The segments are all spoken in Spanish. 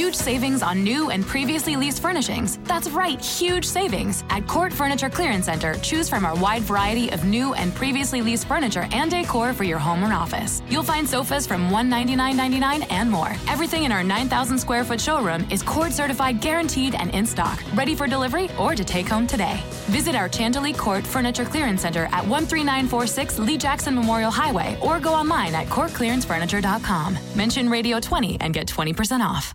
huge savings on new and previously leased furnishings. That's right, huge savings. At Court Furniture Clearance Center, choose from our wide variety of new and previously leased furniture and decor for your home or office. You'll find sofas from $199.99 and more. Everything in our 9,000 square foot showroom is Court certified, guaranteed, and in stock, ready for delivery or to take home today. Visit our Chantilly Court Furniture Clearance Center at 13946 Lee Jackson Memorial Highway or go online at courtclearancefurniture.com. Mention Radio 20 and get 20% off.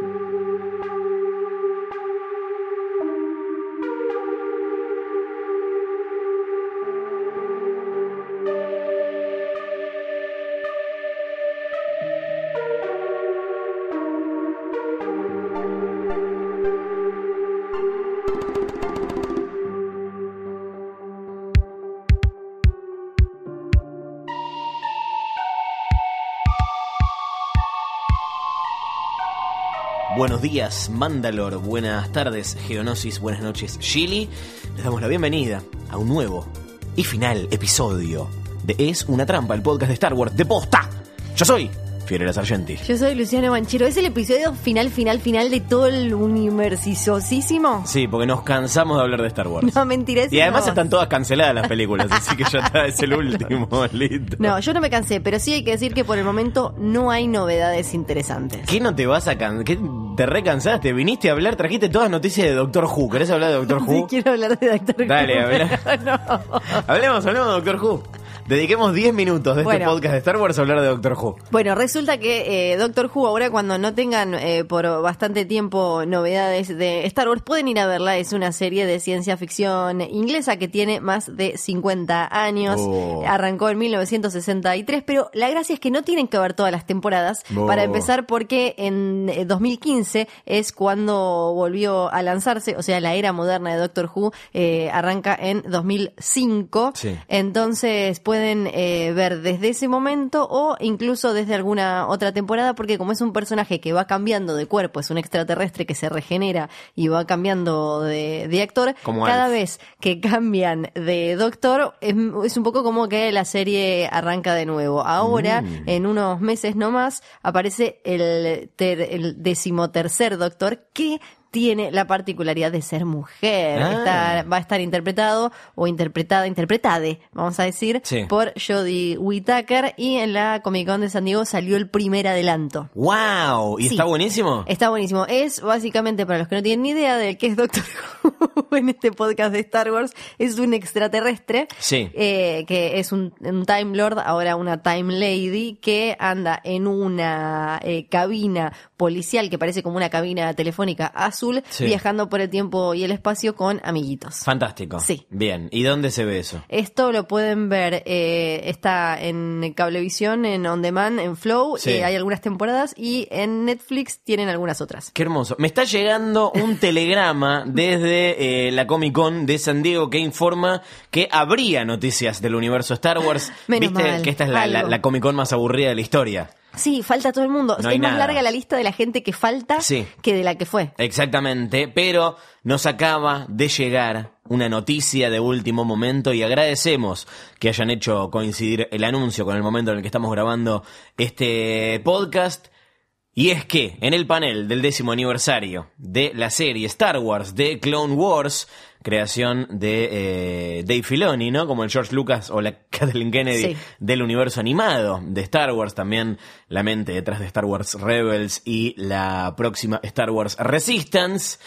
Buenos días, Mandalor. Buenas tardes, Geonosis. Buenas noches, Chili. Les damos la bienvenida a un nuevo y final episodio de Es una trampa, el podcast de Star Wars de posta. Yo soy Fiorella Sargenti. Yo soy Luciano Banchero. ¿Es el episodio final, final, final de todo el universisosísimo? Sí, porque nos cansamos de hablar de Star Wars. No, mentira. y además no. están todas canceladas las películas, así que ya está, es el último, listo. No, yo no me cansé, pero sí hay que decir que por el momento no hay novedades interesantes. ¿Qué no te vas a cansar? ¿Qué te recansaste? Viniste a hablar, trajiste todas noticias de Doctor Who. ¿Querés hablar de Doctor Sí Who? quiero hablar de Doctor Dale, Who, habla. pero no. Hablemos, hablemos de Doctor Who. Dediquemos 10 minutos de este podcast de Star Wars a hablar de Doctor Who. Bueno, resulta que eh, Doctor Who ahora cuando no tengan eh, por bastante tiempo novedades de Star Wars pueden ir a verla. Es una serie de ciencia ficción inglesa que tiene más de 50 años. Oh. Arrancó en 1963, pero la gracia es que no tienen que ver todas las temporadas. Oh. Para empezar porque en eh, 2015 es cuando volvió a lanzarse, o sea, la era moderna de Doctor Who eh, arranca en 2005. Sí. Entonces pueden eh, ver desde ese momento o incluso desde alguna otra temporada, porque como es un personaje que va cambiando de cuerpo, es un extraterrestre que se regenera y va cambiando de, de actor, Como cada Alf. vez que cambian de doctor, es, es un poco como que la serie arranca de nuevo. Ahora, Mm. en unos meses nomás, aparece el, ter- el decimotercer doctor que tiene la particularidad de ser mujer. Ah. Está- va a estar interpretado o interpretada, interpretade, vamos a decir, Sí. por Jodie Whittaker y en la Comic Con de San Diego salió el primer adelanto. ¡Wow! ¿Y Sí. está buenísimo? Está buenísimo. Es básicamente, para los que no tienen ni idea de qué es Doctor Who en este podcast de Star Wars, es un extraterrestre Sí. eh, que es un, un Time Lord, ahora una Time Lady, que anda en una eh, cabina policial que parece como una cabina telefónica azul, Sí. viajando por el tiempo y el espacio con amiguitos. Fantástico. Sí. Bien. ¿Y dónde se ve eso? Esto lo pueden ver, eh, está en Cablevisión, en On Demand, en Flow, Sí. eh, hay algunas temporadas y en Netflix tienen algunas otras. Qué hermoso. Me está llegando un telegrama desde eh, la Comic Con de San Diego que informa que habría noticias del universo Star Wars. Menos Viste mal, que esta es la, la Comic Con más aburrida de la historia. Sí, falta todo el mundo. No es hay más nada. larga la lista de la gente que falta Sí. que de la que fue. Exactamente, pero nos acaba de llegar una noticia de último momento y agradecemos que hayan hecho coincidir el anuncio con el momento en el que estamos grabando este podcast. Y es que en el panel del décimo aniversario de la serie Star Wars de Clone Wars, creación de eh, Dave Filoni, ¿no? Como el George Lucas o la Kathleen Kennedy Sí. del universo animado de Star Wars, también la mente detrás de Star Wars Rebels y la próxima Star Wars Resistance,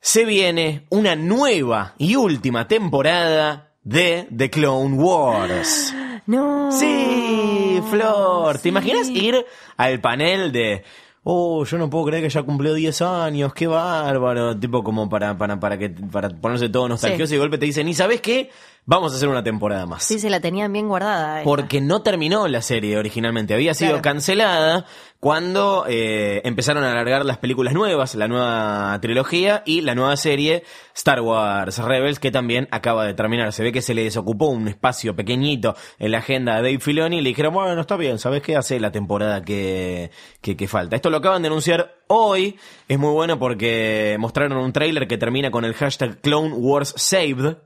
se viene una nueva y última temporada de The Clone Wars. No. Sí, Flor. ¿Te imaginas ir al panel de... Oh, yo no puedo creer que ya cumplió 10 años, qué bárbaro. Tipo como para, para, para, que, para ponerse todo nostalgioso Sí. y de golpe te dicen, ¿y sabes qué? Vamos a hacer una temporada más. Sí, se la tenían bien guardada. esta. Porque no terminó la serie originalmente, había sido Claro. cancelada cuando eh, empezaron a alargar las películas nuevas, la nueva trilogía y la nueva serie Star Wars Rebels, que también acaba de terminar. Se ve que se le desocupó un espacio pequeñito en la agenda de Dave Filoni y le dijeron, bueno, está bien, ¿sabes qué? Hace la temporada que, que, que falta. Esto lo acaban de anunciar hoy es muy bueno porque mostraron un tráiler que termina con el hashtag Clone Wars Saved.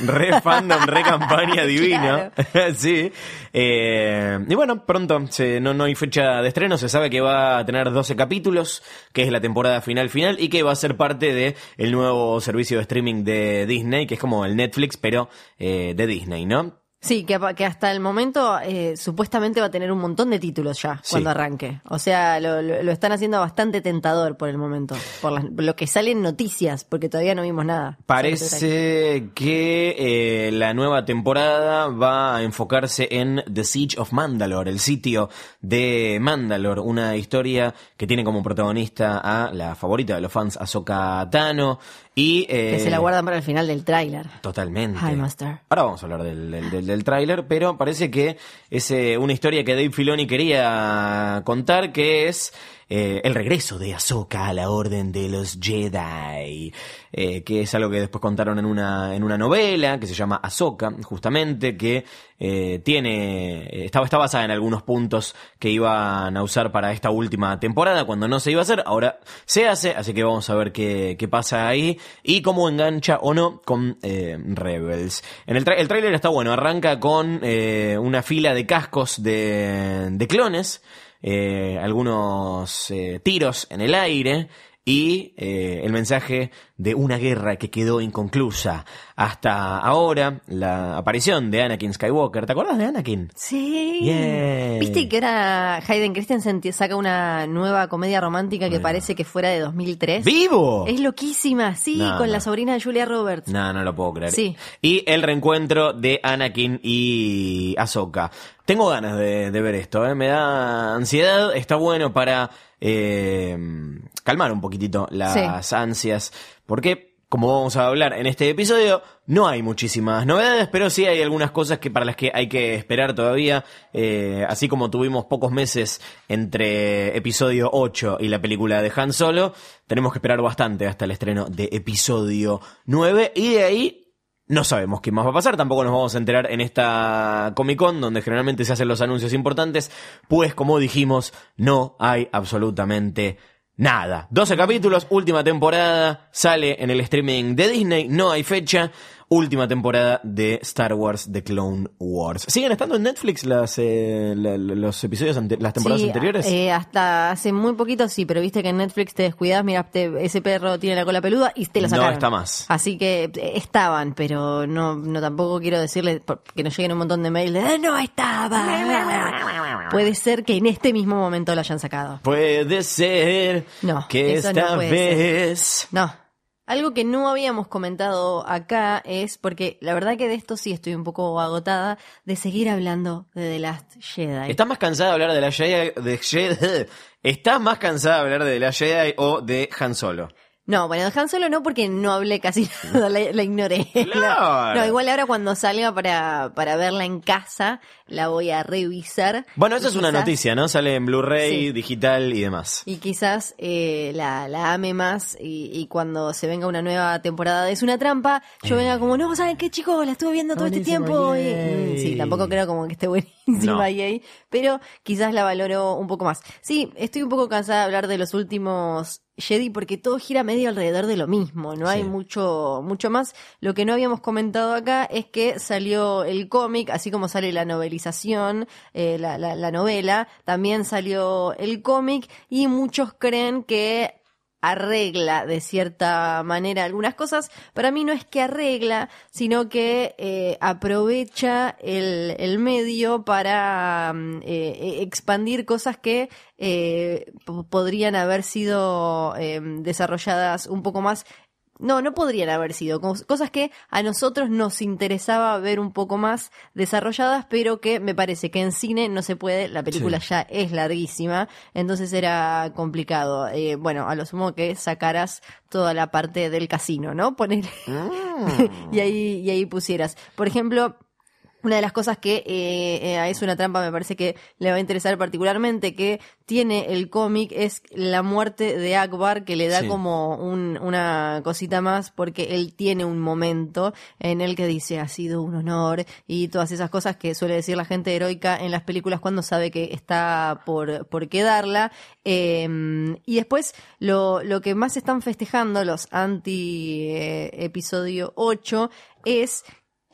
Re fandom, re campaña divina. sí. Eh, y bueno, pronto, se- no, no hay fecha de estreno, se sabe que va a tener 12 capítulos, que es la temporada final final, y que va a ser parte de el nuevo servicio de streaming de Disney, que es como el Netflix, pero eh, de Disney, ¿no? Sí, que, que hasta el momento eh, supuestamente va a tener un montón de títulos ya Sí. cuando arranque. O sea, lo, lo- lo están haciendo bastante tentador por el momento. Por las- lo que sale en noticias, porque todavía no vimos nada. Parece que eh, la nueva temporada va a enfocarse en The Siege of Mandalore, el sitio de Mandalore, una historia que tiene como protagonista a la favorita de los fans, Ahsoka Tano, y... eh, Que se la guardan para el final del tráiler. Totalmente. Hi, Master. Ahora vamos a hablar del, del, del, del tráiler, pero parece que es eh, una historia que Dave Filoni quería contar, que es eh, el regreso de Ahsoka a la Orden de los Jedi, eh, que es algo que después contaron en una, en una novela que se llama Ahsoka, justamente, que eh, tiene, estaba, está basada en algunos puntos que iban a usar para esta última temporada, cuando no se iba a hacer, ahora se hace, así que vamos a ver qué, qué pasa ahí y cómo engancha o no con Rebels. En el, tra- el tráiler está bueno, arranca con una fila de cascos de, de clones, eh, algunos eh, tiros en el aire y eh, el mensaje de una guerra que quedó inconclusa hasta ahora, la aparición de Anakin Skywalker. ¿Te acuerdas de Anakin? Sí. ¿Viste que ahora Hayden Christensen saca una nueva comedia romántica que parece que fuera de 2003? ¡Vivo! Es loquísima, sí, No, con no. la sobrina de Julia Roberts. No, no lo puedo creer. Sí. Y el reencuentro de Anakin y Ahsoka. Tengo ganas de, de ver esto, ¿eh? me da ansiedad, está bueno para eh, calmar un poquitito las ansias, porque como vamos a hablar en este episodio, no hay muchísimas novedades, pero sí hay algunas cosas que para las que hay que esperar todavía, eh, así como tuvimos pocos meses entre episodio 8 y la película de Han Solo, tenemos que esperar bastante hasta el estreno de episodio 9 y de ahí no sabemos qué más va a pasar, tampoco nos vamos a enterar en esta Comic Con, donde generalmente se hacen los anuncios importantes, pues como dijimos, no hay absolutamente nada. 12 capítulos, última temporada, sale en el streaming de Disney, no hay fecha, última temporada de Star Wars The Clone Wars. ¿Siguen estando en Netflix las, eh, la- los episodios, ante- las temporadas Sí, anteriores? eh, hasta hace muy poquito sí, pero viste que en Netflix te descuidas, mira, te- ese perro tiene la cola peluda y te la No sacaron. está más. Así que eh, estaban, pero no, no tampoco quiero decirles que nos lleguen un montón de mails de "Ah, no estaba. Puede ser que en este mismo momento lo hayan sacado. Puede ser No, que eso no esta puede ser. vez... No. Algo que no habíamos comentado acá es porque la verdad que de esto sí estoy un poco agotada de seguir hablando de The Last Jedi. ¿Estás más cansada de hablar de la Jedi? De Jedi? ¿Estás más cansada de hablar de la Jedi o de Han Solo? No, bueno, de Han Solo no porque no hablé casi nada, la, la ignoré. Claro. No, no, igual ahora cuando salga para, para verla en casa, la voy a revisar. Bueno, esa Y es una noticia, ¿no? Sale en Blu-ray, Sí. digital y demás. Y quizás eh, la, la ame más y, y cuando se venga una nueva temporada de Es una trampa, yo venga como, no, ¿saben qué, chicos? La estuve viendo todo este tiempo. Y, mm, sí, tampoco creo como que esté buenísima No. yay, pero quizás la valoro un poco más. Sí, estoy un poco cansada de hablar de los últimos Jedi porque todo gira medio alrededor de lo mismo, no hay mucho, mucho más. Lo que no habíamos comentado acá es que salió el cómic, así como sale la novelización, eh, la, la- la novela, también salió el cómic y muchos creen que arregla de cierta manera algunas cosas. Para mí no es que arregla, sino que eh, aprovecha el, el medio para mm, eh, eh, expandir cosas que eh, po- podrían haber sido eh, desarrolladas un poco más no, no podrían haber sido cos- cosas que a nosotros nos interesaba ver un poco más desarrolladas, pero que me parece que en cine no se puede, la película Sí. ya es larguísima, entonces era complicado. Eh, bueno, a lo sumo que sacaras toda la parte del casino, ¿no? Poner y ahí y ahí pusieras. Por ejemplo, Una de las cosas que eh, eh, es una trampa, me parece que le va a interesar particularmente, que tiene el cómic, es la muerte de Akbar, que le da Sí. como un- una cosita más, porque él tiene un momento en el que dice, ha sido un honor, y todas esas cosas que suele decir la gente heroica en las películas cuando sabe que está por, por quedarla. Eh, y después, lo, lo que más están festejando los anti-episodio 8 es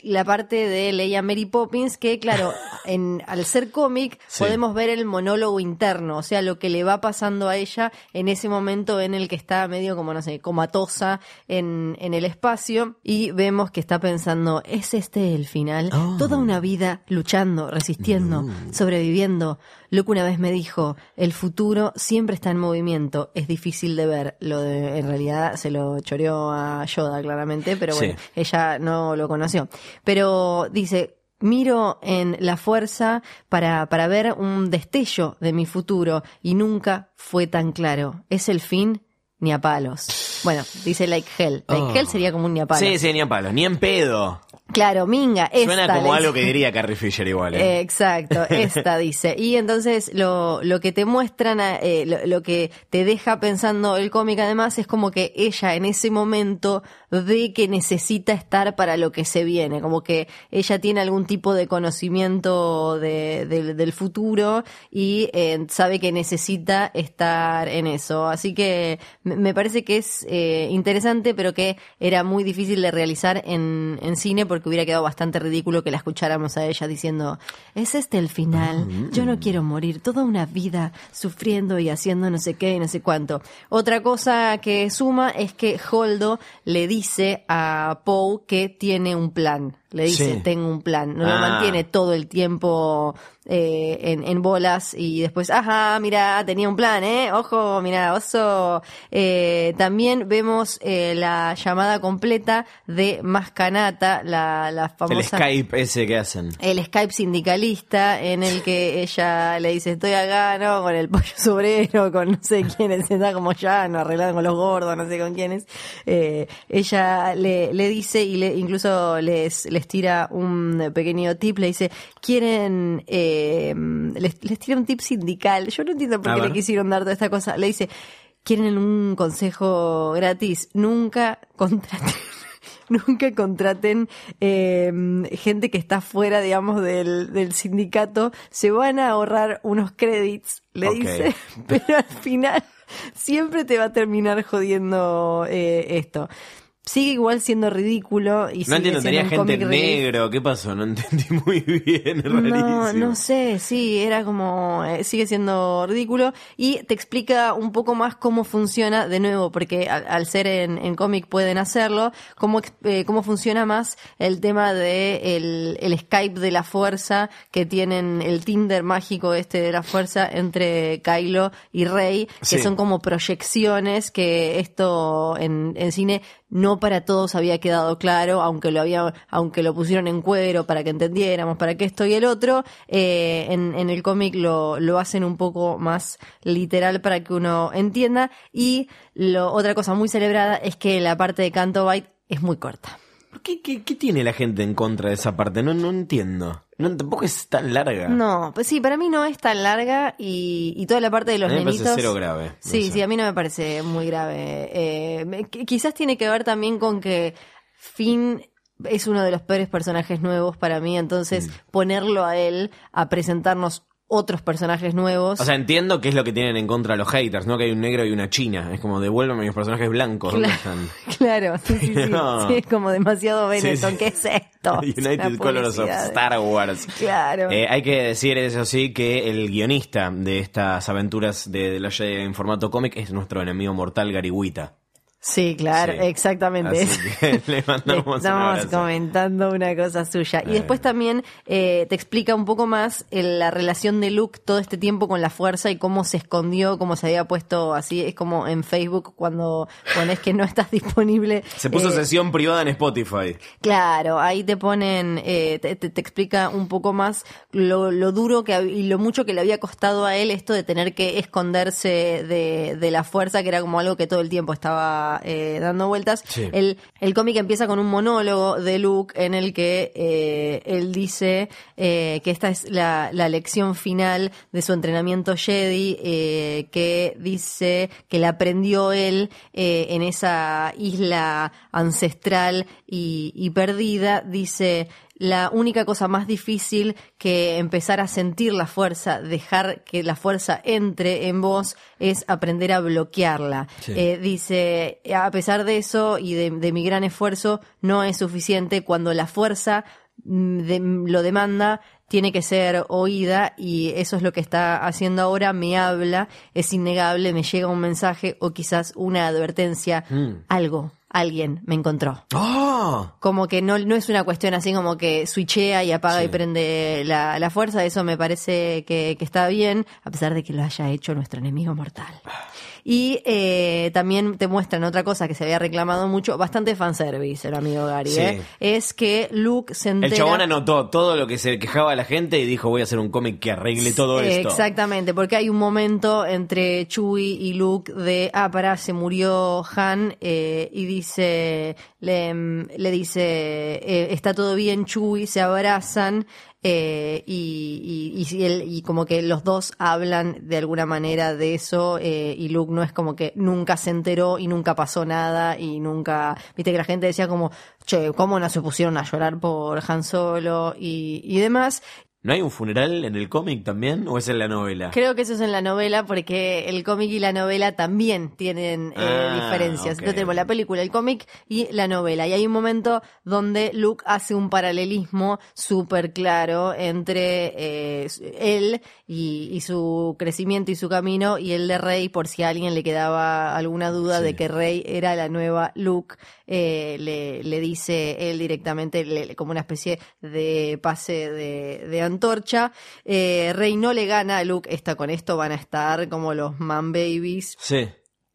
la parte de Leia Mary Poppins, que claro, en, al ser cómic Sí. podemos ver el monólogo interno, o sea, lo que le va pasando a ella en ese momento en el que está medio como, no sé, comatosa en, en el espacio y vemos que está pensando, ¿es este el final? Oh. Toda una vida luchando, resistiendo, sobreviviendo. Lo que una vez me dijo, el futuro siempre está en movimiento, es difícil de ver. Lo de, en realidad se lo choreó a Yoda claramente, pero bueno, Sí. ella no lo conoció. Pero dice, miro en la fuerza para, para ver un destello de mi futuro y nunca fue tan claro. ¿Es el fin? Ni a palos. Bueno, dice like hell. Like Oh. hell sería como un ni a palos. Sí, sí, ni a palos, ni en pedo. Claro, minga. Esta, Suena como algo que diría Carrie Fisher igual. ¿eh? Eh, Exacto, esta dice. Y entonces lo, lo que te muestran, eh, lo, lo que te deja pensando el cómic además es como que ella en ese momento ve que necesita estar para lo que se viene, como que ella tiene algún tipo de conocimiento de- del- del futuro y eh, sabe que necesita estar en eso. Así que me me parece que es eh, interesante, pero que era muy difícil de realizar en, en cine porque hubiera quedado bastante ridículo que la escucháramos a ella diciendo, ¿es este el final? Yo no quiero morir toda una vida sufriendo y haciendo no sé qué y no sé cuánto. Otra cosa que suma es que Holdo le dice a Poe que tiene un plan. Le dice, Sí. tengo un plan. No lo Ah. mantiene todo el tiempo eh, en, en bolas y después, ajá, mira, tenía un plan, ¿eh? Ojo, mira, oso. Eh, también vemos eh, la llamada completa de Mascanata, la, la El famosa... Skype ese que hacen. El Skype sindicalista en el que ella le dice estoy acá, ¿no? Con el pollo sobrero, con no sé quiénes, está como ya, no arreglado con los gordos, no sé con quiénes. Ella le, le dice y le, incluso les, les tira un pequeño tip, le dice, quieren, eh, les, les tira un tip sindical. Yo no entiendo por A qué le quisieron dar toda esta cosa. Le dice, quieren un consejo gratis, nunca contraten nunca contraten eh, gente que está fuera, digamos, del, del sindicato, se van a ahorrar unos créditos, le dice, pero al final siempre te va a terminar jodiendo eh, esto. Sigue igual siendo ridículo y No entiendo, tenía gente negro. ¿Qué pasó? No entendí muy bien. es No, rarísimo. no sé, sí, era como, eh, sigue siendo ridículo y te explica un poco más cómo funciona, de nuevo, porque al, al ser en, en cómic pueden hacerlo, cómo, eh, cómo funciona más el tema de el, el Skype de la fuerza que tienen el Tinder mágico este de la fuerza entre Kylo y Rey, que Sí. son como proyecciones que esto en, en cine no para todos había quedado claro, aunque lo había, aunque lo pusieron en cuero para que entendiéramos para qué esto y el otro, eh, en, en el cómic lo, lo hacen un poco más literal para que uno entienda. Y lo, otra cosa muy celebrada es que la parte de Canto Byte es muy corta. ¿Qué, qué, qué tiene la gente en contra de esa parte? No, no entiendo. No, tampoco es tan larga. No, pues sí, para mí no es tan larga y, y toda la parte de los A mí me parece nenitos. cero grave, no Sí, sé. sí, a mí no me parece muy grave. Eh, quizás tiene que ver también con que Finn es uno de los peores personajes nuevos para mí, entonces Mm. ponerlo a él a presentarnos otros personajes nuevos. O sea, entiendo qué es lo que tienen en contra los haters, ¿no? Que hay un negro y una china. Es como, devuélveme mis personajes blancos. ¿Dónde Claro. están? claro, sí, sí, sí, No. sí, es como demasiado Benetton. sí. ¿Qué es esto? Es United Colors of. Star Wars. Claro. Eh, hay que decir, eso sí, que el guionista de estas aventuras de, de los Jedi en formato cómic es nuestro enemigo mortal Gary Wita. Sí, claro, Sí. exactamente. Así que le mandamos estamos comentando una cosa suya. Y después también eh, te explica un poco más eh, la relación de Luke todo este tiempo con la fuerza y cómo se escondió, cómo se había puesto así. Es como en Facebook cuando pones que no estás disponible. Se puso eh, sesión privada en Spotify. Claro, ahí te ponen, eh, te, te- te explica un poco más lo, lo duro que y lo mucho que le había costado a él esto de tener que esconderse de, de la fuerza, que era como algo que todo el tiempo estaba estaba eh, dando vueltas. Sí. El, el cómic empieza con un monólogo de Luke en el que eh, él dice eh, que esta es la, la lección final de su entrenamiento Jedi, que dice que la aprendió él en esa isla ancestral y, y perdida. Dice, la única cosa más difícil que empezar a sentir la fuerza, dejar que la fuerza entre en vos, es aprender a bloquearla. Sí. Eh, dice, a pesar de eso y de, de mi gran esfuerzo, no es suficiente cuando la fuerza mm, de- lo demanda, tiene que ser oída y eso es lo que está haciendo ahora, me habla, es innegable, me llega un mensaje o quizás una advertencia, Mm. algo, alguien me encontró ¡Oh! como que no, no es una cuestión así como que switchea y apaga Sí. y prende la, la fuerza, eso me parece que, que está bien, a pesar de que lo haya hecho nuestro enemigo mortal. Y eh, también te muestran otra cosa que se había reclamado mucho, bastante fanservice el amigo Gary, Sí. ¿eh? es que Luke se entera... El chabón anotó todo lo que se quejaba la gente y dijo voy a hacer un cómic que arregle todo Eh, esto. Exactamente, porque hay un momento entre Chewie y Luke de, ah, pará, se murió Han, eh, y dice, le, le dice, eh, está todo bien Chewie, se abrazan, eh, y, y, y, él- y como que los dos hablan de alguna manera de eso, eh, y Luke no es como que nunca se enteró y nunca pasó nada, y nunca, viste que la gente decía como, che, ¿cómo no se pusieron a llorar por Han Solo? y, y demás. ¿No hay un funeral en el cómic también o es en la novela? Creo que eso es en la novela porque el cómic y la novela también tienen eh, Ah, diferencias. ok. Entonces tenemos la película, el cómic y la novela. Y hay un momento donde Luke hace un paralelismo súper claro entre eh, él y, y su crecimiento y su camino y el de Rey, por si a alguien le quedaba alguna duda Sí. de que Rey era la nueva Luke, eh, le, le dice él directamente le- como una especie de pase de, de antorcha. Eh, Rey no le gana a Luke, está con esto, van a estar como los man babies Sí.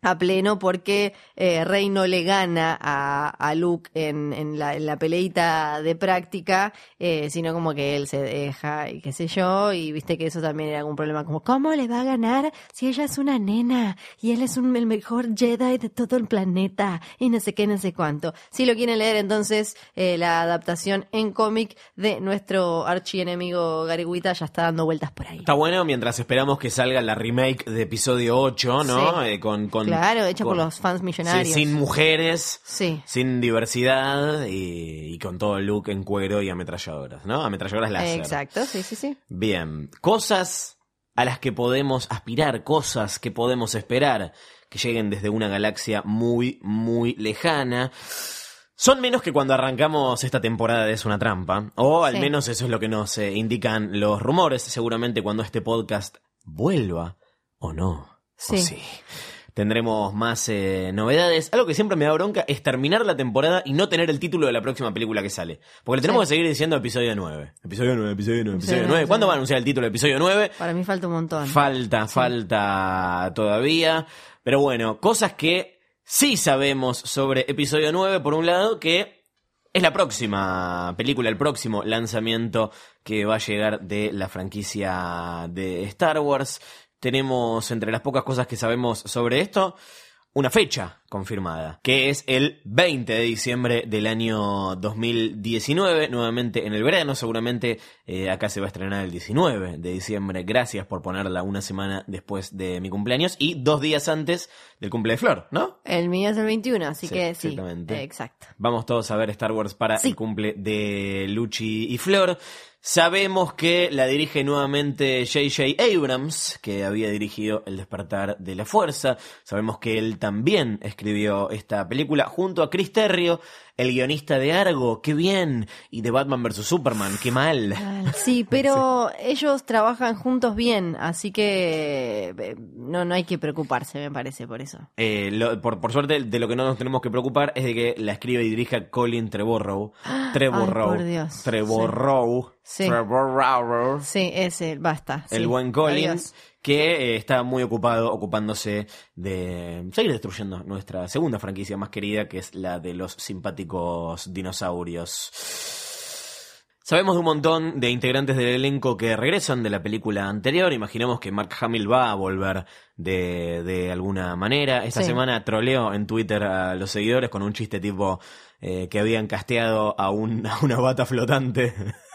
A pleno porque eh, Rey no le gana a, a Luke en, en, la, en la peleita de práctica, eh, sino como que él se deja y qué sé yo, y viste que eso también era algún problema, como ¿cómo le va a ganar si ella es una nena y él es un, el mejor Jedi de todo el planeta y no sé qué, no sé cuánto? Si lo quieren leer entonces eh, la adaptación en cómic de nuestro archienemigo Gariguita ya está dando vueltas por ahí. Está bueno mientras esperamos que salga la remake de episodio 8, ¿no? Sí. Eh, con, con, Claro, hecha por los fans sí, millonarios. sin mujeres, Sí. sin diversidad y, y con todo el look en cuero y ametralladoras, ¿no? Ametralladoras láser. Exacto, sí, sí, sí. Bien, cosas a las que podemos aspirar, cosas que podemos esperar que lleguen desde una galaxia muy, muy lejana. Son menos que cuando arrancamos esta temporada de Es una trampa, o al Sí. menos eso es lo que nos eh, indican los rumores, seguramente cuando este podcast vuelva, o no, Sí. o sí. Tendremos más eh, novedades. Algo que siempre me da bronca es terminar la temporada y no tener el título de la próxima película que sale. Porque le tenemos Sí. que seguir diciendo episodio 9. Episodio 9, episodio 9, episodio Episodio 9. nueve, ¿Cuándo sí. va a anunciar el título de episodio 9? Para mí falta un montón. Falta, falta todavía. Pero bueno, cosas que sí sabemos sobre episodio 9, por un lado, que es la próxima película, el próximo lanzamiento que va a llegar de la franquicia de Star Wars. Tenemos entre las pocas cosas que sabemos sobre esto una fecha confirmada, que es el 20 de diciembre del año 2019, nuevamente en el verano, seguramente eh, acá se va a estrenar el 19 de diciembre, gracias por ponerla una semana después de mi cumpleaños y dos días antes del cumple de Flor, ¿no? El mío es el 21, así Sí, que sí. exactamente. exacto. Vamos todos a ver Star Wars para Sí. el cumple de Luchi y Flor. Sabemos que la dirige nuevamente J.J. Abrams, que había dirigido El despertar de la fuerza. Sabemos que él también escribió esta película junto a Chris Terrio, el guionista de Argo, qué bien, y de Batman vs. Superman, qué mal. Sí, pero ellos trabajan juntos bien, así que eh, no, no hay que preocuparse, me parece, por eso. Eh, lo- por, por suerte, de lo que no nos tenemos que preocupar es de que la escribe y dirija Colin Trevorrow. Trevorrow. por Dios. Trevorrow. Sí. Trevorrow. Sí, ese, basta. el sí. buen Colin, Adiós. Que eh, está muy ocupado ocupándose de seguir destruyendo nuestra segunda franquicia más querida, que es la de los simpáticos dinosaurios. Sabemos de un montón de integrantes del elenco que regresan de la película anterior. Imaginemos que Mark Hamill va a volver de, de alguna manera. Esta Sí. semana troleó en Twitter a los seguidores con un chiste tipo eh, que habían casteado a, un, a una bata flotante.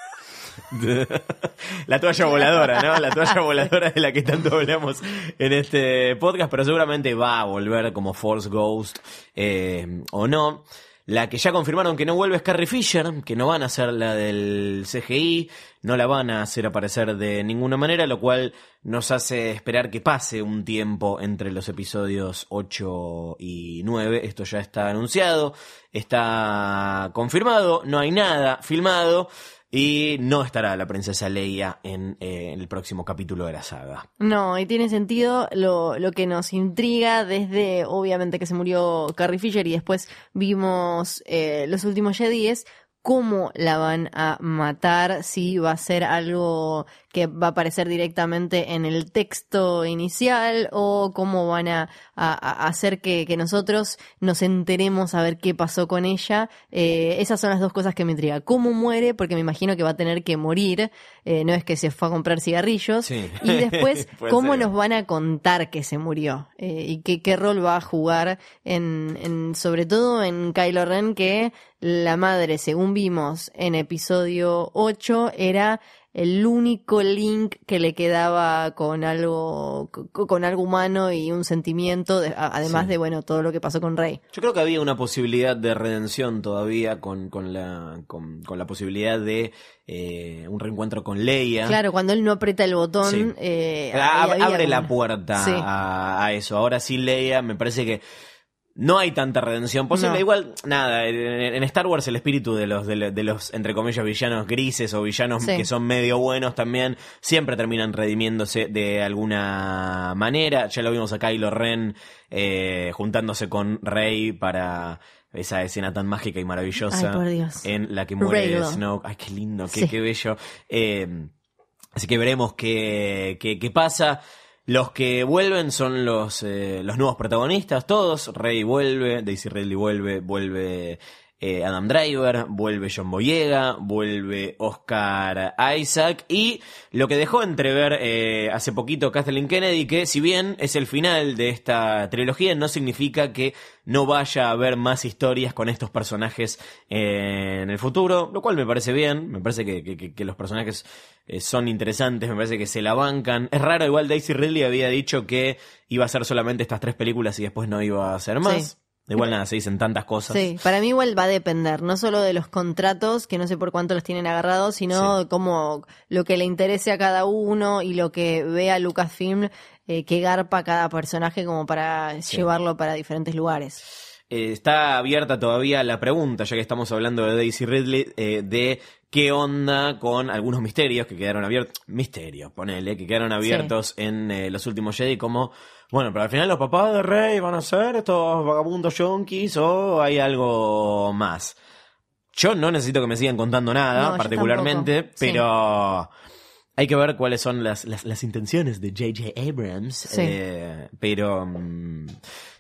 la toalla voladora, ¿no? La toalla voladora de la que tanto hablamos en este podcast, pero seguramente va a volver como Force Ghost eh, o no. La que ya confirmaron que no vuelve es Carrie Fisher, que no van a hacer la del CGI, no la van a hacer aparecer de ninguna manera, lo cual nos hace esperar que pase un tiempo entre los episodios 8 y 9. Esto ya está anunciado, está confirmado, no hay nada filmado. Y no estará la princesa Leia en, eh, el próximo capítulo de la saga. No, y tiene sentido lo, lo que nos intriga desde, obviamente, que se murió Carrie Fisher y después vimos eh, los últimos Jedi cómo la van a matar, si va a ser algo que va a aparecer directamente en el texto inicial o cómo van a, a- a hacer que, que nosotros nos enteremos a ver qué pasó con ella. Eh, esas son las dos cosas que me intrigan. ¿Cómo muere? Porque me imagino que va a tener que morir, eh, no es que se fue a comprar cigarrillos. Sí. Y después, ¿cómo ser. nos van a contar que se murió? Eh, y qué, qué rol va a jugar en, en, sobre todo en Kylo Ren, que la madre, según vimos en episodio 8, era el único link que le quedaba con algo, co- con algo humano y un sentimiento, de- además Sí. de, bueno, todo lo que pasó con Rey. Yo creo que había una posibilidad de redención todavía con, con, la, con, con la posibilidad de eh, un reencuentro con Leia. Claro, cuando él no aprieta el botón, Sí. eh, Ab- abre la puerta Sí. a, a eso. Ahora sí, Leia, me parece que no hay tanta redención posible. No. Igual, nada, en, Star Wars el espíritu de los, de, de los, entre comillas, villanos grises o villanos Sí. que son medio buenos también, siempre terminan redimiéndose de alguna manera. Ya lo vimos a Kylo Ren eh, juntándose con Rey para esa escena tan mágica y maravillosa Ay, por Dios. en la que muere Reylo. Snoke. Ay, qué lindo, qué, Sí. qué bello. Eh, Así que veremos qué, qué, qué pasa. Los que vuelven son los, eh, los nuevos protagonistas, todos. Rey vuelve, Daisy Ridley vuelve, vuelve eh, Adam Driver, vuelve John Boyega, vuelve Oscar Isaac y lo que dejó entrever eh, hace poquito Kathleen Kennedy, que si bien es el final de esta trilogía, no significa que no vaya a haber más historias con estos personajes eh, en el futuro, lo cual me parece bien, me parece que, los personajes eh, son interesantes, me parece que se la bancan. Es raro, igual Daisy Ridley había dicho que iba a hacer solamente estas tres películas y después no iba a hacer más. Sí. Igual nada, se dicen tantas cosas. Sí, para mí igual va a depender, no solo de los contratos, que no sé por cuánto los tienen agarrados, sino como lo que le interese a cada uno y lo que vea Lucasfilm eh, que garpa cada personaje como para llevarlo para diferentes lugares. Eh, está abierta todavía la pregunta, ya que estamos hablando de Daisy Ridley, eh, de qué onda con algunos misterios que quedaron abiertos. Misterios, ponele, que quedaron abiertos en eh, los últimos Jedi, como, bueno, pero al final los papás de Rey van a ser estos vagabundos yonkis o hay algo más. Yo no necesito que me sigan contando nada, No, particularmente. Sí. Hay que ver cuáles son las, las, las intenciones de J.J. Abrams. Sí. eh, pero mm,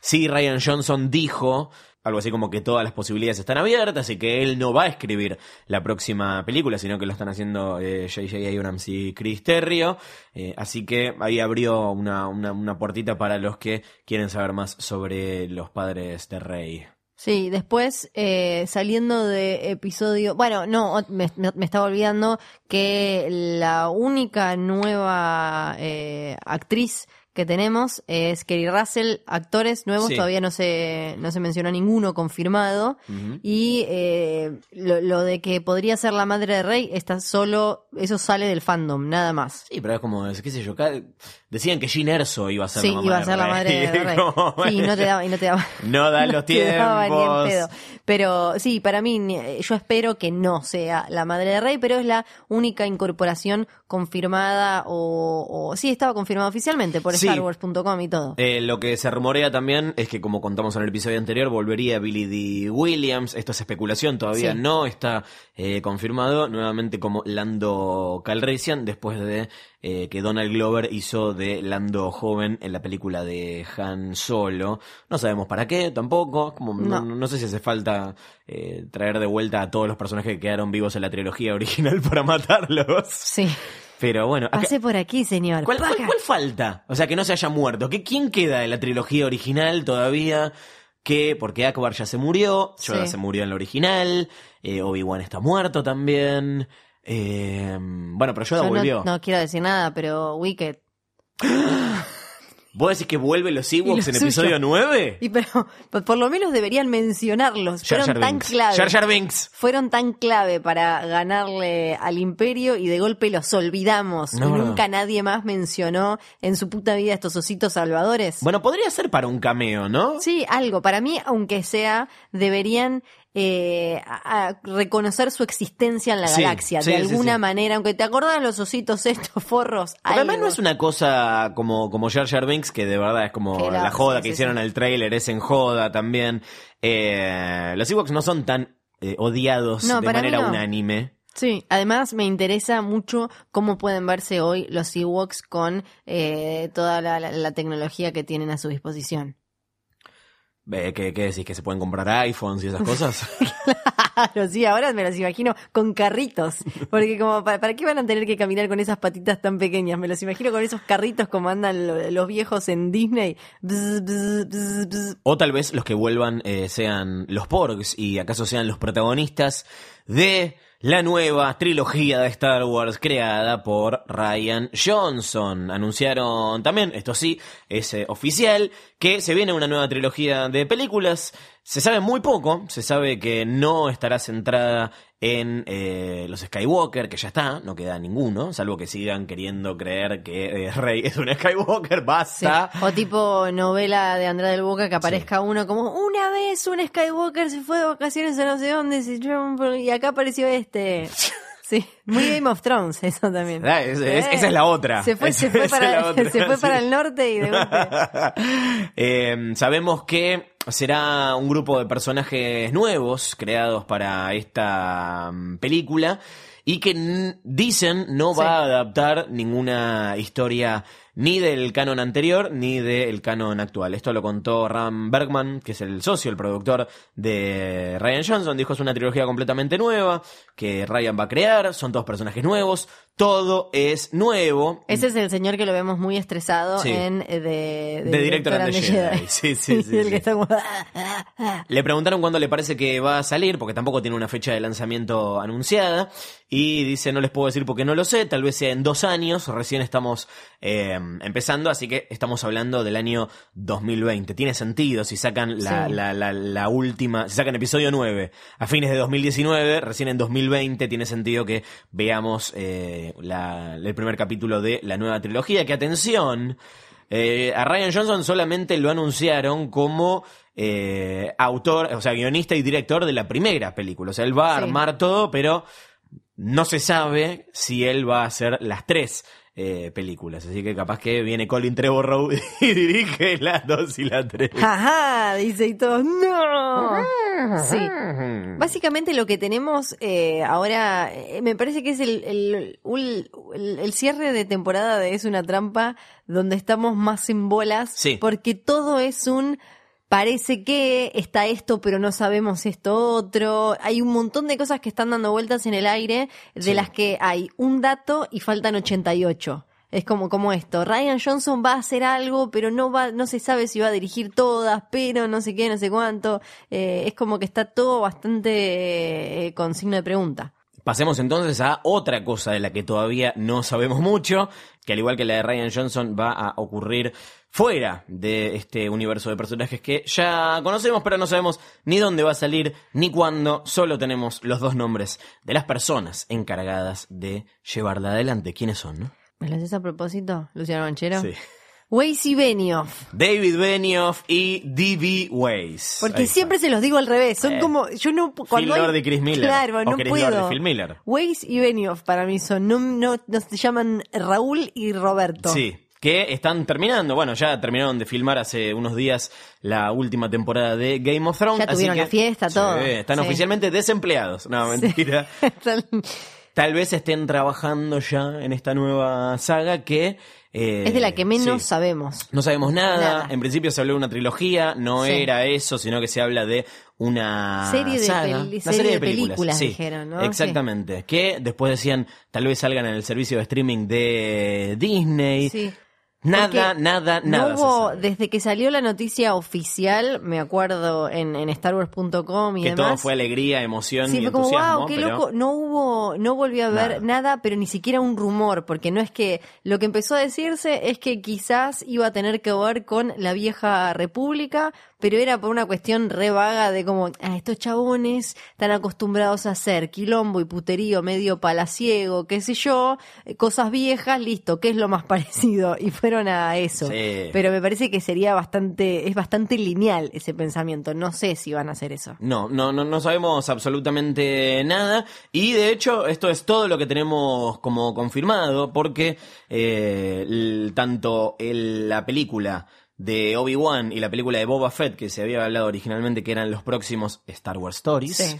sí, Ryan Johnson dijo algo así como que todas las posibilidades están abiertas y que él no va a escribir la próxima película, sino que lo están haciendo eh, J.J. Abrams y Chris Terrio. Eh, así que ahí abrió una, una, una puertita para los que quieren saber más sobre los padres de Rey. Sí, después eh, saliendo de episodio, bueno, no, me, estaba olvidando que la única nueva eh, actriz que tenemos es Kerry Russell, actores nuevos, Sí. todavía no se, no se mencionó ninguno confirmado. Y eh, lo, lo de que podría ser la madre de Rey está solo, eso sale del fandom, nada más. Sí, pero es como, qué sé yo, ca- decían que Jean Erso iba a ser Sí, la mamá iba a ser la madre de Rey. Sí, no te daba, y no te daba. No dan los ni tiempos. pedo. Pero sí, para mí, ni- yo espero que no sea la madre de Rey, pero es la única incorporación confirmada o, o- sí estaba confirmada oficialmente por Sí. StarWars.com y todo. Eh, lo que se rumorea también es que, como contamos en el episodio anterior, volvería Billy D. Williams. Esto es especulación, todavía Sí. no está eh, confirmado. Nuevamente como Lando Calrissian, después de eh, que Donald Glover hizo de Lando joven en la película de Han Solo. No sabemos para qué tampoco. Como, no. No. no sé si hace falta eh, traer de vuelta a todos los personajes que quedaron vivos en la trilogía original para matarlos. Sí. Pero bueno, acá- Pase por aquí, señor. ¿Cuál, cuál- falta? O sea, que no se haya muerto. ¿Qué, ¿Quién queda de la trilogía original todavía? Que, porque Akbar ya se murió, Yoda Sí. se murió en la original, eh, Obi-Wan está muerto también. Eh, bueno, pero Yoda Yo volvió. no, no quiero decir nada, pero Wicked. ¿Vos decís que vuelve los Ewoks en suyo. episodio 9? Y pero por- por lo menos deberían mencionarlos. Jar Fueron Jar tan Binks. clave. Jar Binks. Fueron tan clave para ganarle al imperio y de golpe los olvidamos. No, y nunca nadie más mencionó en su puta vida estos ositos salvadores. Bueno, podría ser para un cameo, ¿no? Sí, algo. Para mí, aunque sea, deberían eh, a- a reconocer su existencia en la Sí, galaxia. sí, de alguna sí. manera, aunque te acordás los ositos estos forros. Además no es una cosa como, como Jar Jar Binks, que de verdad es como la joda que hicieron el trailer, es en joda también. Eh, los Ewoks no son tan eh, odiados No, de manera no. unánime. Sí, además me interesa mucho cómo pueden verse hoy los Ewoks con eh, toda la, la- la tecnología que tienen a su disposición. ¿Qué, ¿Qué decís? ¿Que se pueden comprar iPhones y esas cosas? Claro, sí, ahora me los imagino con carritos, porque como, ¿para, para qué van a tener que caminar con esas patitas tan pequeñas? Me los imagino con esos carritos como andan lo- los viejos en Disney. Bzz, bzz, bzz, bzz. o tal vez los que vuelvan eh, sean los Porgs y acaso sean los protagonistas de la nueva trilogía de Star Wars creada por Ryan Johnson. Anunciaron también, esto sí, es oficial, que se viene una nueva trilogía de películas. Se sabe muy poco, se sabe que no estará centrada en eh, los Skywalker, que ya está, no queda ninguno, salvo que sigan queriendo creer que eh, Rey es un Skywalker, Sí. basta. O tipo novela de Andrea del Boca que aparezca uno como una vez un Skywalker se fue de vacaciones a no sé dónde y acá apareció este. Sí, muy Game of Thrones eso también. Ah, es- es- esa es la otra. Se fue, se fue, para, otra, se fue sí. para el norte y de. Eh, sabemos que será un grupo de personajes nuevos creados para esta mm, película y que dicen no Sí. va a adaptar ninguna historia ni del canon anterior ni del canon actual. Esto lo contó Ram Bergman, que es el socio, el productor de Ryan Johnson. Dijo es una trilogía completamente nueva que Ryan va a crear, son todos personajes nuevos, todo es nuevo. Ese es el señor que lo vemos muy estresado Sí. en eh, de, De Director and the Jedi. Sí, sí, sí, el sí. que está como. Le preguntaron cuándo le parece que va a salir, porque tampoco tiene una fecha de lanzamiento anunciada. Y dice, no les puedo decir porque no lo sé, tal vez sea en dos años, recién estamos eh, empezando, así que estamos hablando del año 2020. Tiene sentido si sacan la, Sí. la, la, la última, si sacan episodio 9 a fines de 2019, recién en 2020 tiene sentido que veamos eh, la- el primer capítulo de la nueva trilogía, que atención, eh, a Ryan Johnson solamente lo anunciaron como eh, autor, o sea, guionista y director de la primera película. O sea, él va a Sí. armar todo, pero no se sabe si él va a hacer las tres eh, películas. Así que capaz que viene Colin Trevorrow y dirige las dos y la tres. Ajá, dice y todo, no. Sí. Básicamente lo que tenemos eh, ahora, eh, me parece que es el, el, ul- el- el cierre de temporada de Es una trampa, donde estamos más en bolas, Sí. porque todo es un... Parece que está esto, pero no sabemos esto otro. Hay un montón de cosas que están dando vueltas en el aire, de Sí. las que hay un dato y faltan 88. Es como, como esto. Ryan Johnson va a hacer algo, pero no va, no se sabe si va a dirigir todas, pero no sé qué, no sé cuánto. Eh, es como que está todo bastante eh, con signo de pregunta. Pasemos entonces a otra cosa de la que todavía no sabemos mucho, que al igual que la de Ryan Johnson va a ocurrir fuera de este universo de personajes que ya conocemos, pero no sabemos ni dónde va a salir ni cuándo, solo tenemos los dos nombres de las personas encargadas de llevarla adelante. ¿Quiénes son? no? ¿Me lo haces a propósito, Luciano Manchero? Sí. Weiss y Benioff. David Benioff y D.B. Weiss. Porque Ahí está. siempre se los digo al revés. Son Eh. como, yo no, Phil cuando hay- Lord y Chris Miller. Claro, o no Chris puedo. Lord y Phil Miller. Weiss y Benioff para mí son, no, no, no se llaman Raúl y Roberto. Sí, que están terminando. Bueno, ya terminaron de filmar hace unos días la última temporada de Game of Thrones. Ya así tuvieron que- la fiesta, Sí, todo. están Sí. oficialmente desempleados. No, mentira. Están- tal vez estén trabajando ya en esta nueva saga que... eh, es de la que menos sí. sabemos. No sabemos nada. Nada. En principio se habló de una trilogía, no Sí. era eso, sino que se habla de una Serie de saga, una serie de películas, sí, dijeron, ¿no? Exactamente. Que después decían, tal vez salgan en el servicio de streaming de Disney. Sí. Nada, Porque nada, nada. No hubo, desde que salió la noticia oficial, me acuerdo en, en StarWars.com y que demás. todo fue alegría, emoción Sí, y fue como, entusiasmo. wow, qué pero- loco. No hubo, no volvió a ver Nada. nada. pero ni siquiera un rumor, porque no es que lo que empezó a decirse es que quizás iba a tener que ver con la vieja república, pero era por una cuestión re vaga de como, ah, estos chabones están acostumbrados a hacer quilombo y puterío medio palaciego, qué sé yo, eh, cosas viejas, listo, ¿qué es lo más parecido? Y fueron a eso. Sí. Pero me parece que sería bastante, es bastante lineal ese pensamiento. No sé si van a hacer eso. No, no, no, no sabemos absolutamente nada. Y de hecho, esto es todo lo que tenemos como confirmado, porque eh, el- tanto el- la película de Obi-Wan y la película de Boba Fett, que se había hablado originalmente que eran los próximos Star Wars Stories, Sí.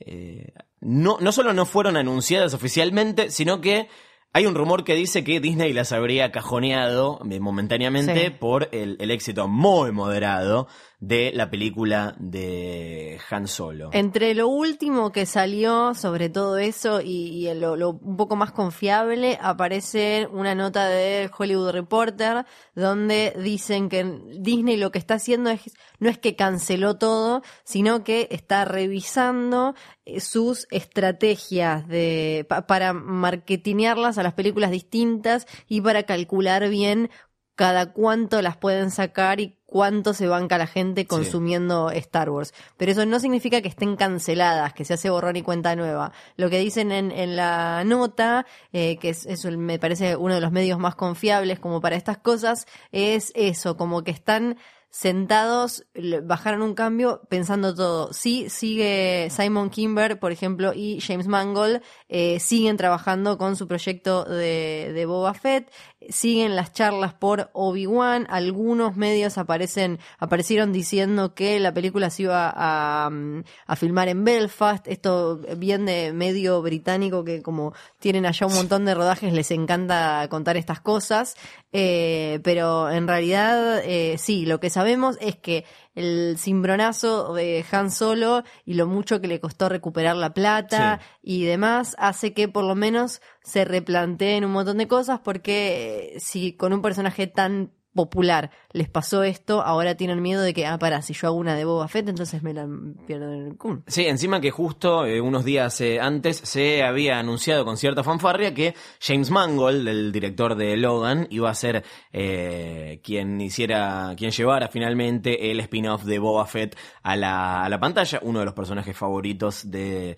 eh, no, no solo no fueron anunciadas oficialmente, sino que hay un rumor que dice que Disney las habría cajoneado eh, momentáneamente Sí. por el, el éxito muy moderado de la película de Han Solo. Entre lo último que salió sobre todo eso y, y lo, lo un poco más confiable aparece una nota de Hollywood Reporter donde dicen que Disney lo que está haciendo es no es que canceló todo, sino que está revisando sus estrategias de pa- para marketinearlas a las películas distintas y para calcular bien cada cuánto las pueden sacar y cuánto se banca la gente consumiendo Star Wars. Pero eso no significa que estén canceladas, que se hace borrón y cuenta nueva. Lo que dicen en, en la nota, eh, que es, es me parece uno de los medios más confiables como para estas cosas, es eso, como que están sentados, bajaron un cambio pensando todo. Sí, sigue Simon Kimber, por ejemplo, y James Mangold, eh, siguen trabajando con su proyecto de, de Boba Fett, siguen las charlas por Obi-Wan, algunos medios aparecen, aparecieron diciendo que la película se iba a, mm, a filmar en Belfast, esto bien de medio británico que como tienen allá un montón de rodajes les encanta contar estas cosas, eh, pero en realidad eh, sí, lo que sabemos es que el cimbronazo de Han Solo y lo mucho que le costó recuperar la plata y demás hace que por lo menos se replanteen un montón de cosas porque eh, si con un personaje tan popular les pasó esto, ahora tienen miedo de que, ah, para, si yo hago una de Boba Fett, entonces me la pierdo en el cum. Sí, encima que justo eh, unos días eh, antes se había anunciado con cierta fanfarria que James Mangold, el director de Logan, iba a ser eh, quien hiciera, quien llevara finalmente el spin-off de Boba Fett a la, a la pantalla, uno de los personajes favoritos de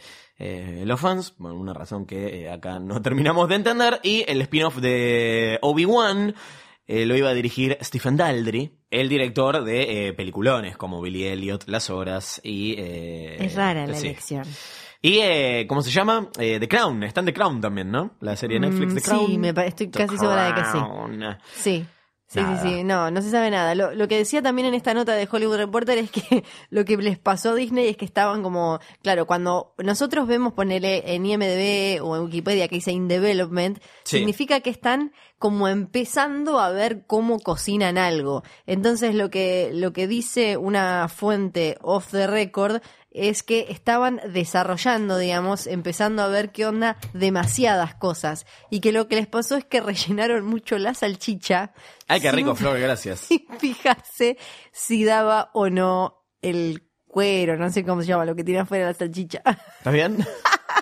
los fans, por una razón que acá no terminamos de entender, y el spin-off de Obi-Wan. Eh, lo iba a dirigir Stephen Daldry, el director de eh, peliculones como Billy Elliot, Las Horas y... eh, Es rara la sí. elección. Y, eh, ¿cómo se llama? Eh, The Crown. Está en The Crown también, ¿no? La serie de Netflix Mm, The sí, Crown. me pa- estoy The casi segura de que sí. Sí. Sí, Nada. sí, sí, no, no se sabe nada. Lo, lo que decía también en esta nota de Hollywood Reporter es que lo que les pasó a Disney es que estaban como, claro, cuando nosotros vemos ponerle en IMDB o en Wikipedia que dice In Development, Sí. significa que están como empezando a ver cómo cocinan algo. Entonces lo que, lo que dice una fuente off the record es que estaban desarrollando, digamos, empezando a ver qué onda demasiadas cosas y que lo que les pasó es que rellenaron mucho la salchicha. Ay, qué rico, Flor, gracias. sin fijarse si daba o no el cuero, no sé cómo se llama, lo que tiene afuera la salchicha. ¿Estás bien?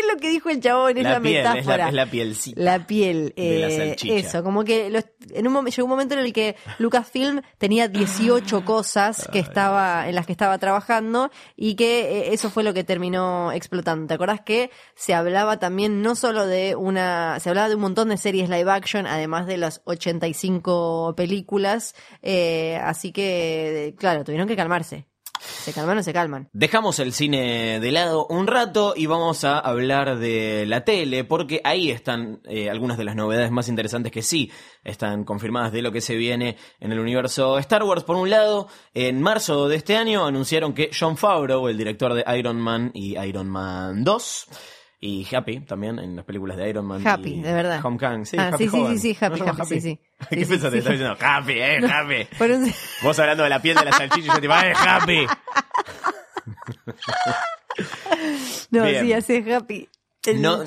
es lo que dijo el chabón, es la, la piel, es metáfora. la, es la pielcita. La piel, de la eh, salchicha. eso, como que los- en un, llegó un momento en el que Lucasfilm tenía 18 cosas que estaba, en las que estaba trabajando y que eh, eso fue lo que terminó explotando. ¿Te acordás que se hablaba también no solo de una, se hablaba de un montón de series live action, además de las 85 películas, eh, así que, claro, tuvieron que calmarse. Se calman o se calman. Dejamos el cine de lado un rato y vamos a hablar de la tele, porque ahí están eh, algunas de las novedades más interesantes que sí están confirmadas de lo que se viene en el universo Star Wars. Por un lado, en marzo de este año anunciaron que John Favreau, el director de Iron Man y Iron Man 2, Y Happy también en las películas de Iron Man. Happy, y de verdad. Homecoming, sí. Ah, Happy sí, sí, sí, Happy, ¿No se llama Happy, sí, sí. ¿Qué Sí, pensaste? sí. Estaba diciendo Happy, eh, Happy. Un- Vos hablando de la piel de la salchicha y yo tipo, eh, Happy. No, Bien. sí, hace happy. El No-.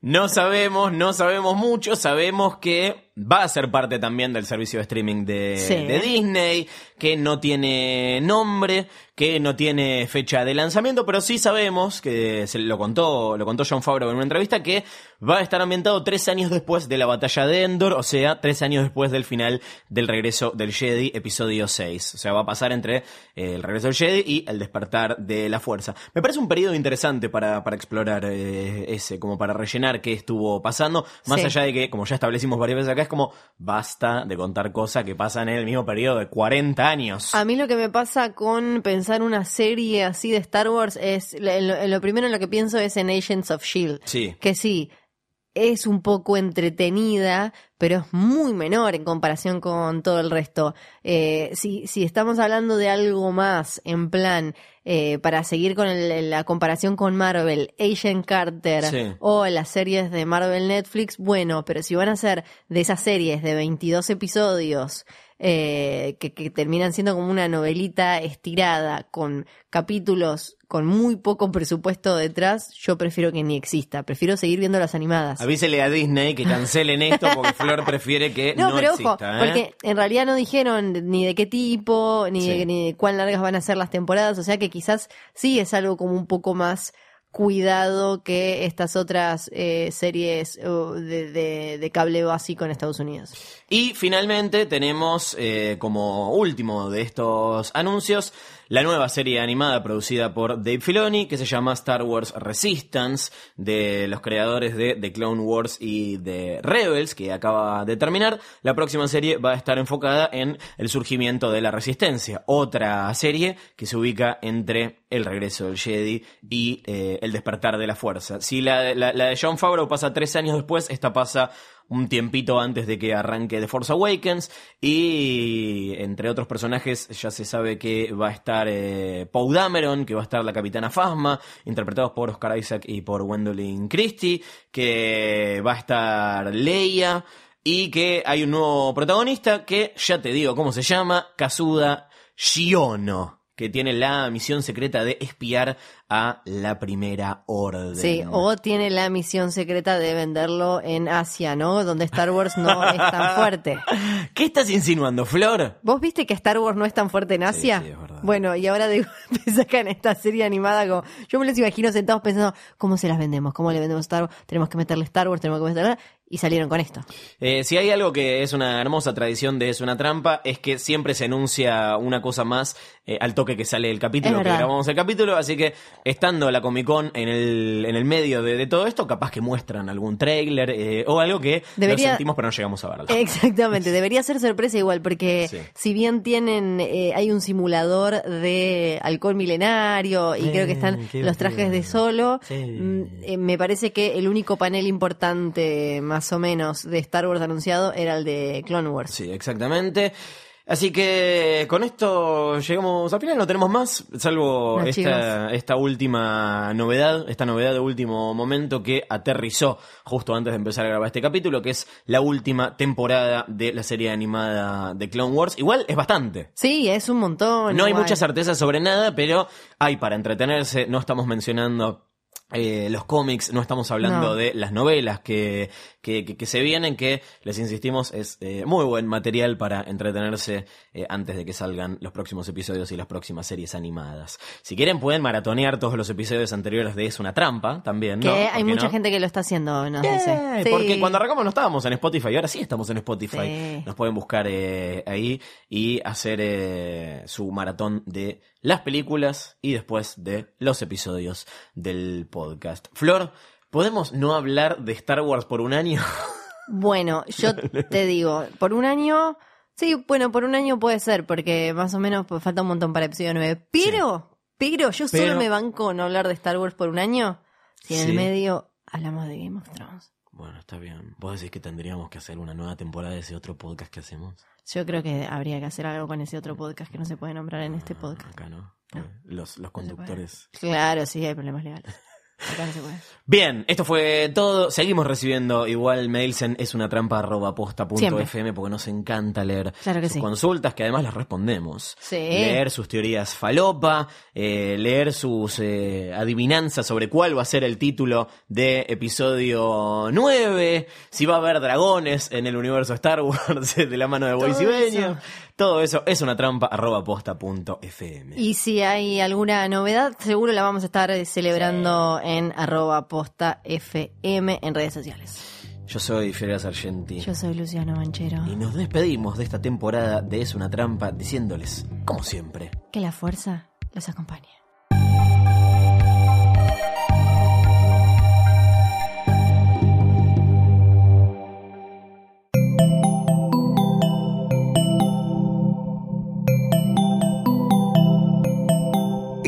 No sabemos, no sabemos mucho, sabemos que va a ser parte también del servicio de streaming de, Sí. de Disney, que no tiene nombre, que no tiene fecha de lanzamiento, pero sí sabemos, que se lo contó, lo contó John Favreau en una entrevista, que va a estar ambientado tres años después de la batalla de Endor, o sea, tres años después del final del regreso del Jedi, episodio 6. O sea, va a pasar entre eh, el regreso del Jedi y el despertar de la fuerza. Me parece un periodo interesante para, para explorar eh, ese, como para rellenar qué estuvo pasando, más Sí. allá de que, como ya establecimos varias veces acá, es como basta de contar cosas que pasan en el mismo periodo de 40 años. A mí lo que me pasa con pensar una serie así de Star Wars es, lo, lo- primero en lo que pienso es en Agents of Shield. Sí. Que sí, es un poco entretenida, pero es muy menor en comparación con todo el resto. Eh, si, si estamos hablando de algo más, en plan, eh, para seguir con el- la comparación con Marvel, Agent Carter Sí. o las series de Marvel Netflix, bueno, pero si van a ser de esas series de 22 episodios, eh, que, que terminan siendo como una novelita estirada con capítulos con muy poco presupuesto detrás, yo prefiero que ni exista. Prefiero seguir viendo las animadas. Avísele a Disney que cancelen esto porque Flor prefiere que no, No, pero exista. ojo, ¿eh? porque en realidad no dijeron ni de qué tipo, ni, Sí. de, ni de cuán largas van a ser las temporadas, o sea que quizás sí es algo como un poco más cuidado que estas otras eh, series uh, de, de, de cable básico en Estados Unidos. Y finalmente tenemos eh, como último de estos anuncios la nueva serie animada producida por Dave Filoni que se llama Star Wars Resistance de los creadores de The Clone Wars y de Rebels que acaba de terminar. La próxima serie va a estar enfocada en el surgimiento de la resistencia, otra serie que se ubica entre el regreso del Jedi y eh, el despertar de la fuerza. Si la, la- la de John Favreau pasa tres años después, esta pasa un tiempito antes de que arranque The Force Awakens. Y entre otros personajes ya se sabe que va a estar eh, Poe Dameron, que va a estar la Capitana Phasma, interpretados por Oscar Isaac y por Gwendolyn Christie, que va a estar Leia y que hay un nuevo protagonista que ya te digo cómo se llama, Kazuda Shiono que tiene la misión secreta de espiar a la primera orden. Sí, o tiene la misión secreta de venderlo en Asia, ¿no? Donde Star Wars no es tan fuerte. ¿Qué estás insinuando, Flor? ¿Vos viste que Star Wars no es tan fuerte en Asia? sí, es verdad. Bueno, y ahora de golpe sacan esta serie animada como... Yo me los imagino sentados pensando, ¿cómo se las vendemos? ¿Cómo le vendemos Star Wars? Tenemos que meterle Star Wars, tenemos que meterle... Y salieron con esto. Eh, si hay algo que es una hermosa tradición de Es una trampa, es que siempre se anuncia una cosa más eh, al toque que sale el capítulo, que grabamos el capítulo, así que estando la Comic Con en el, en el medio de, de todo esto, capaz que muestran algún trailer eh, o algo que Debería- lo sentimos pero no llegamos a verlo. Exactamente, debería ser sorpresa igual, porque Sí. si bien tienen, eh, hay un simulador de alcohol milenario y creo que están qué los trajes de solo, Sí. mm, eh, me parece que el único panel importante, más o menos, de Star Wars anunciado era el de Clone Wars. Sí, exactamente. Así que con esto llegamos al final, no tenemos más, salvo No, esta, esta última novedad, esta novedad de último momento que aterrizó justo antes de empezar a grabar este capítulo, que es la última temporada de la serie animada de Clone Wars. Igual es bastante. Sí, es un montón. No hay mucha certeza sobre nada, pero hay para entretenerse. No estamos mencionando eh, los cómics, no estamos hablando No. de las novelas que, que, que- que se vienen, que les insistimos es eh, muy buen material para entretenerse eh, antes de que salgan los próximos episodios y las próximas series animadas. Si quieren pueden maratonear todos los episodios anteriores de Es una trampa también. Que ¿no? hay ¿Por qué mucha no? gente que lo está haciendo, nos Eh, dice. Sí. Porque cuando arrancamos no estábamos en Spotify y ahora sí estamos en Spotify. Sí. Nos pueden buscar ahí y hacer su maratón de las películas y después de los episodios del podcast. Flor, ¿podemos no hablar de Star Wars por un año? Bueno, yo te digo, por un año, sí, bueno, por un año puede ser, porque más o menos pues, falta un montón para episodio 9. Pero, pero, yo Pero- solo me banco no hablar de Star Wars por un año, si en Sí. el medio hablamos de Game of Thrones. Bueno, está bien. ¿Vos decís que tendríamos que hacer una nueva temporada de ese otro podcast que hacemos? Yo creo que habría que hacer algo con ese otro podcast que no se puede nombrar en este podcast. Acá, ¿no? Los, los No conductores. Claro, sí, hay problemas legales. Bien, esto fue todo. Seguimos recibiendo igual mails en es una trampa arroba posta punto fm porque nos encanta leer Claro que sus sí. consultas que además las respondemos. Sí. Leer sus teorías falopa, eh, leer sus eh, adivinanzas sobre cuál va a ser el título de episodio 9, si va a haber dragones en el universo Star Wars de la mano de Bois y Todo eso. Es una trampa arroba posta punto fm. Y si hay alguna novedad, seguro la vamos a estar eh, celebrando en arroba posta FM en redes sociales. Yo soy Fiorella Sargenti. Yo soy Luciano Manchero. Y nos despedimos de esta temporada de Es una trampa diciéndoles, como siempre, Que la fuerza los acompañe.